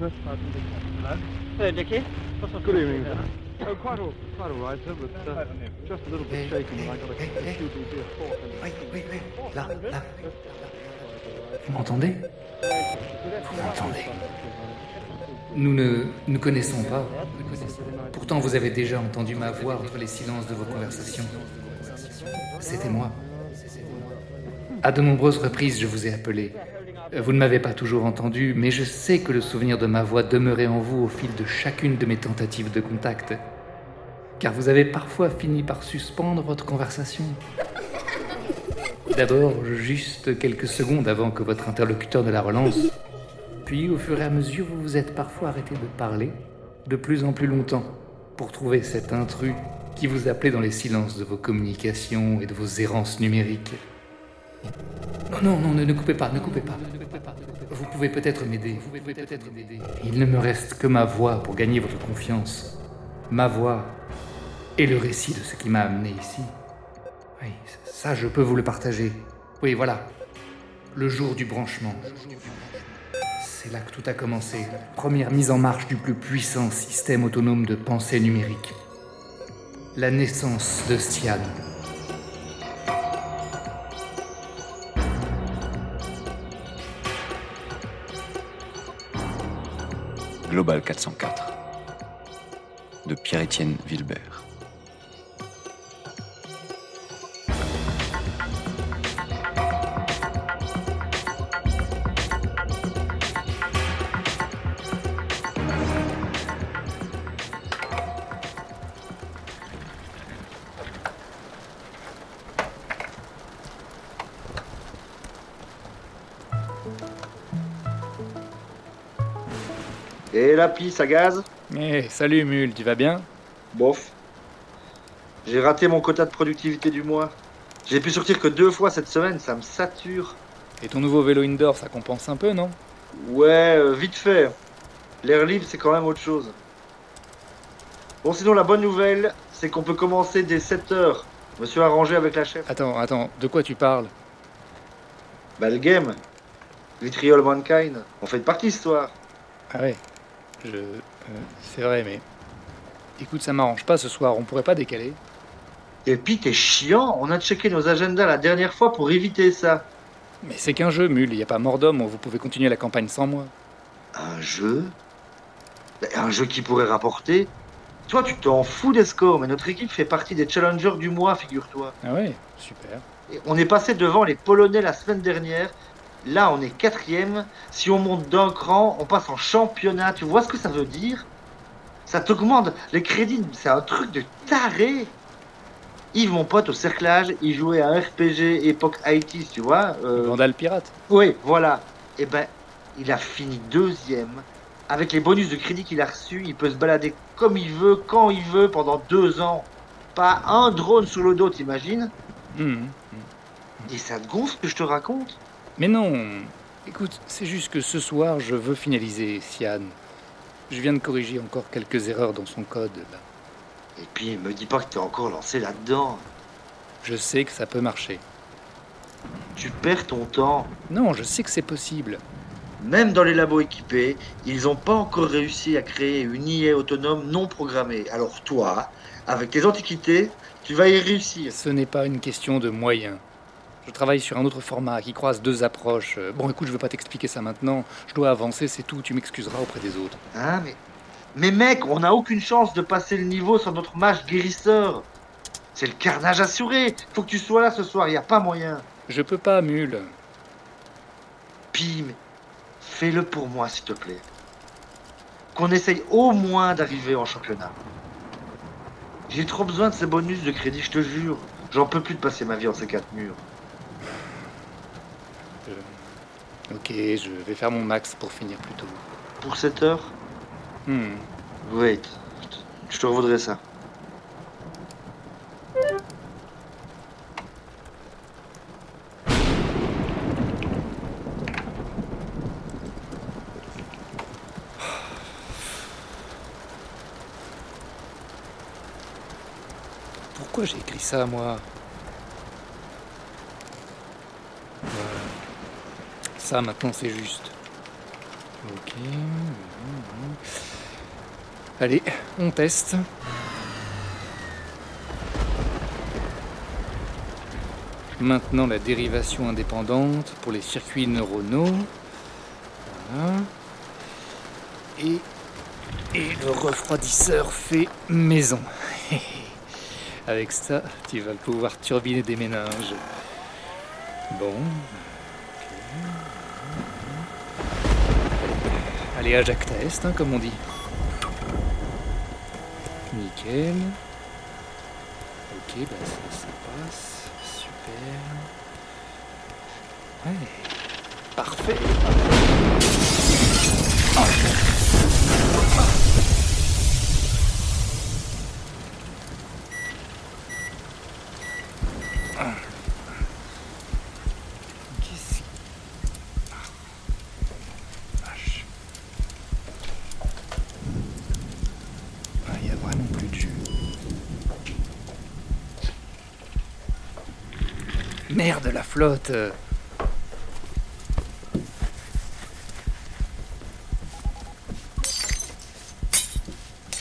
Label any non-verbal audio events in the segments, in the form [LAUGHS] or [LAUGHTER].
Hello, Dickie. What's up? Good evening. Oh, quite all, quite all right, sir, but uh, just a little bit shaken when I got a hey, hey. QBB of thought. Oui, oui, oui. Là, là. Vous m'entendez? Vous m'entendez? Nous ne nous connaissons pas. Pourtant, vous avez déjà entendu ma voix entre les silences de vos conversations. C'était moi. À de nombreuses reprises, je vous ai appelé. Vous ne m'avez pas toujours entendu, mais je sais que le souvenir de ma voix demeurait en vous au fil de chacune de mes tentatives de contact. Car vous avez parfois fini par suspendre votre conversation. D'abord, juste quelques secondes avant que votre interlocuteur ne la relance. Puis, au fur et à mesure, vous vous êtes parfois arrêté de parler, de plus en plus longtemps, pour trouver cet intrus qui vous appelait dans les silences de vos communications et de vos errances numériques. Non, non, non, ne, ne coupez pas, ne coupez pas. Vous pouvez peut-être m'aider. Vous pouvez peut-être m'aider. Il ne me reste que ma voix pour gagner votre confiance. Ma voix et le récit de ce qui m'a amené ici. Oui, ça, je peux vous le partager. Oui, voilà. Le jour du branchement. C'est là que tout a commencé. Première mise en marche du plus puissant système autonome de pensée numérique. La naissance de Stian. Global 404 de Pierre-Étienne Wilbert. Et la pisse à gaz Eh, salut Mule, tu vas bien Bof. J'ai raté mon quota de productivité du mois. J'ai pu sortir que deux fois cette semaine, ça me sature. Et ton nouveau vélo indoor, ça compense un peu, non Ouais, euh, vite fait. L'air libre, c'est quand même autre chose. Bon, sinon, la bonne nouvelle, c'est qu'on peut commencer dès 7 heures. Je me suis arrangé avec la chef. Attends, attends, de quoi tu parles Bah, le game. Vitriol Mankind. On fait partie ce soir. Ah ouais, je... euh, c'est vrai, mais... Écoute, ça m'arrange pas ce soir, on pourrait pas décaler Et puis, t'es chiant. On a checké nos agendas la dernière fois pour éviter ça. Mais c'est qu'un jeu, Mule, y a pas mort d'homme, vous pouvez continuer la campagne sans moi. Un jeu? Bah, Un jeu qui pourrait rapporter? Toi, tu t'en fous des scores, mais notre équipe fait partie des challengers du mois, figure-toi. Ah ouais, super. Et On est passé devant les Polonais la semaine dernière. Là, on est quatrième. Si on monte d'un cran, on passe en championnat. Tu vois ce que ça veut dire? Ça t'augmente les crédits. C'est un truc de taré. Yves, mon pote, au cerclage, il jouait à un RPG époque IT, tu vois. euh, Vandal pirate. oui, voilà. Et ben, il a fini deuxième. Avec les bonus de crédit qu'il a reçus, il peut se balader comme il veut, quand il veut, pendant deux ans. Pas un drone sous le dos, t'imagines? Mhm. Et ça te gonfle ce que je te raconte? Mais non, écoute, c'est juste que ce soir, je veux finaliser Sian. Je viens de corriger encore quelques erreurs dans son code. là. Et puis, me dis pas que t'es encore lancé là-dedans. Je sais que ça peut marcher. Tu perds ton temps. Non, je sais que c'est possible. Même dans les labos équipés, ils n'ont pas encore réussi à créer une IA autonome non programmée. Alors toi, avec tes antiquités, tu vas y réussir. Ce n'est pas une question de moyens. Je travaille sur un autre format qui croise deux approches. Euh, Bon, écoute, je veux pas t'expliquer ça maintenant. Je dois avancer, c'est tout. Tu m'excuseras auprès des autres. Hein, mais... Mais mec, on n'a aucune chance de passer le niveau sur notre mage guérisseur. C'est le carnage assuré. Faut que tu sois là ce soir, y a pas moyen. Je peux pas, Mule. Pim, fais-le pour moi, s'il te plaît. Qu'on essaye au moins d'arriver en championnat. J'ai trop besoin de ces bonus de crédit, je te jure. J'en peux plus de passer ma vie en ces quatre murs. Ok, je vais faire mon max pour finir plus tôt. Pour cette heure Hmm. Wait. Je te revaudrai ça. Pourquoi j'ai écrit ça, moi? Ça, maintenant, c'est juste. Ok. Allez, on teste. Maintenant la dérivation indépendante pour les circuits neuronaux. Voilà. Et, le refroidisseur fait maison. [LAUGHS] Avec ça, tu vas pouvoir turbiner des méninges. Bon. Allez, Ajax test, hein, comme on dit. Nickel. Ok, bah ça, ça passe. Super. Ouais. Parfait. Qu'est-ce Vache. Ah, il y a vraiment plus de jus. Merde, la flotte.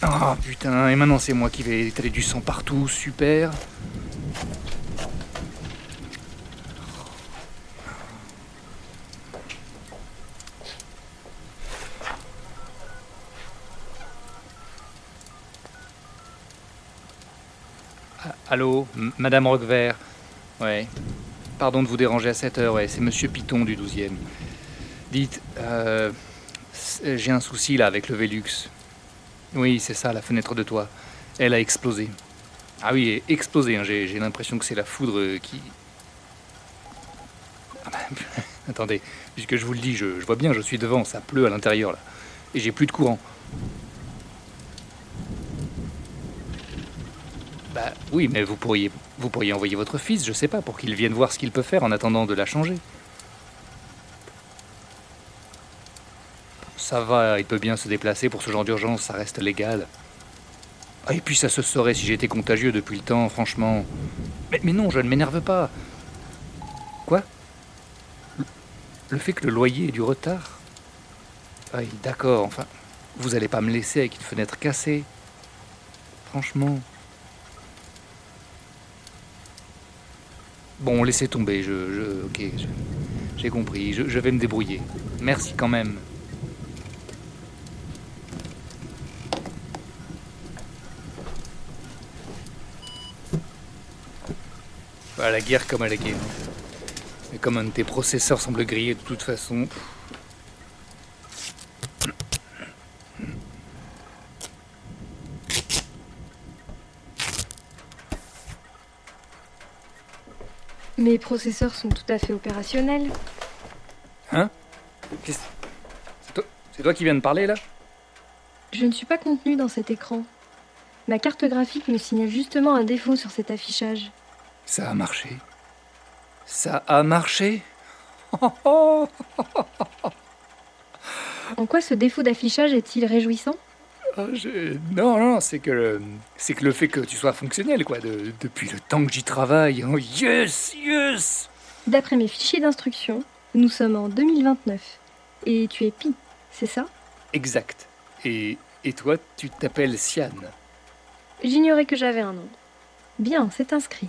Ah putain, et maintenant c'est moi qui vais étaler du sang partout, super. Ah, Allô, Madame Roquevert Ouais. Pardon de vous déranger à cette heure, c'est Monsieur Piton du 12e. Dites, euh, j'ai un souci là avec le Velux. Oui, c'est ça, la fenêtre de toit. Elle a explosé. Ah oui, explosé, hein, j'ai l'impression que c'est la foudre qui... Ah bah, [LAUGHS] attendez, puisque je vous le dis, je vois bien, je suis devant, ça pleut à l'intérieur là. Et j'ai plus de courant. Bah oui, mais vous pourriez, vous pourriez envoyer votre fils, je sais pas, pour qu'il vienne voir ce qu'il peut faire en attendant de la changer. Ça va, il peut bien se déplacer pour ce genre d'urgence, ça reste légal. Ah, et puis ça se saurait si j'étais contagieux depuis le temps, franchement. Mais, non, je ne m'énerve pas. Quoi? Le, fait que le loyer ait du retard? Ah, oui, d'accord, enfin. Vous allez pas me laisser avec une fenêtre cassée. Franchement. Bon, laissez tomber, je. je ok, j'ai compris, je, vais me débrouiller. Merci quand même. Voilà, la guerre comme à la guerre. Mais comme un de tes processeurs semble griller de toute façon. Mes processeurs sont tout à fait opérationnels. qu'est-ce- C'est toi, c'est toi qui viens de parler là? Je ne suis pas contenue dans cet écran. Ma carte graphique me signale justement un défaut sur cet affichage. Ça a marché. Ça a marché? En quoi ce défaut d'affichage est-il réjouissant? Je- Non, non, c'est que c'est que le fait que tu sois fonctionnel, quoi, de- depuis le temps que j'y travaille. Oh, yes, yes D'après mes fichiers d'instruction, nous sommes en 2029. Et tu es Pi, c'est ça? Exact. Et, et toi, tu t'appelles Sian. J'ignorais que j'avais un nom. Bien, c'est inscrit.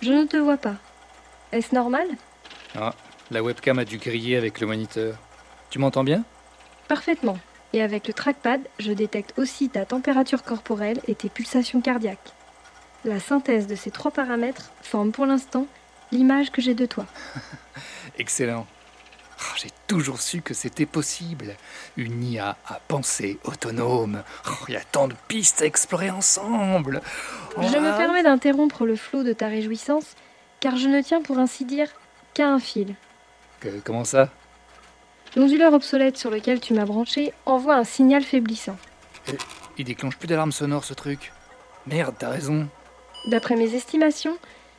Je ne te vois pas. Est-ce normal? Ah, la webcam a dû griller avec le moniteur. Tu m'entends bien? Parfaitement. Et avec le trackpad, je détecte aussi ta température corporelle et tes pulsations cardiaques. La synthèse de ces trois paramètres forme pour l'instant l'image que j'ai de toi. [LAUGHS] Excellent. Ah, J'ai toujours su que c'était possible. Une IA à penser autonome. Oh, Il y a tant de pistes à explorer ensemble. Je me Ah. permets d'interrompre le flot de ta réjouissance, car je ne tiens pour ainsi dire qu'à un fil. Que- comment ça? L'onduleur obsolète sur lequel tu m'as branché envoie un signal faiblissant. Il déclenche plus d'alarme sonore ce truc. Merde, t'as raison. D'après mes estimations,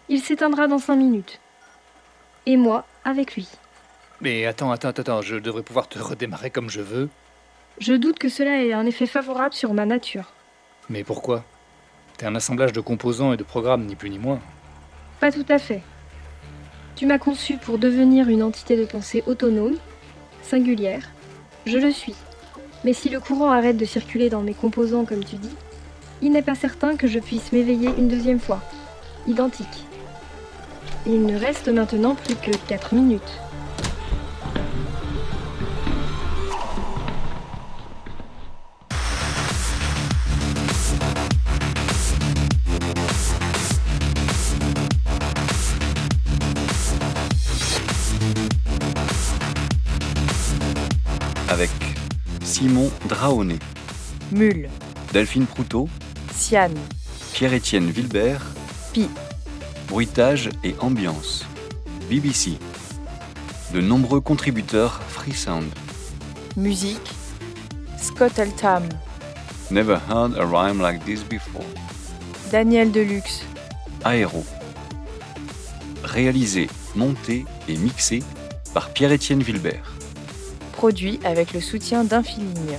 il s'éteindra dans 5 minutes. Et moi avec lui. Mais attends, attends, attends, je devrais pouvoir te redémarrer comme je veux. Je doute que cela ait un effet favorable sur ma nature. Mais pourquoi? T'es un assemblage de composants et de programmes, ni plus ni moins. Pas tout à fait. Tu m'as conçu pour devenir une entité de pensée autonome, singulière, je le suis. Mais si le courant arrête de circuler dans mes composants comme tu dis, il n'est pas certain que je puisse m'éveiller une deuxième fois. Identique. Il ne reste maintenant plus que 4 minutes. Simon Draonet, Mule, Delphine Proutot, Cyan, Pierre-Étienne Vilbert, Pi. Bruitage et ambiance, BBC. De nombreux contributeurs Freesound. Musique, Scott Altam, Never heard a rhyme like this before. Daniel Deluxe, Aéro. Réalisé, monté et mixé par Pierre-Étienne Vilbert. Produit avec le soutien d'Infiligne.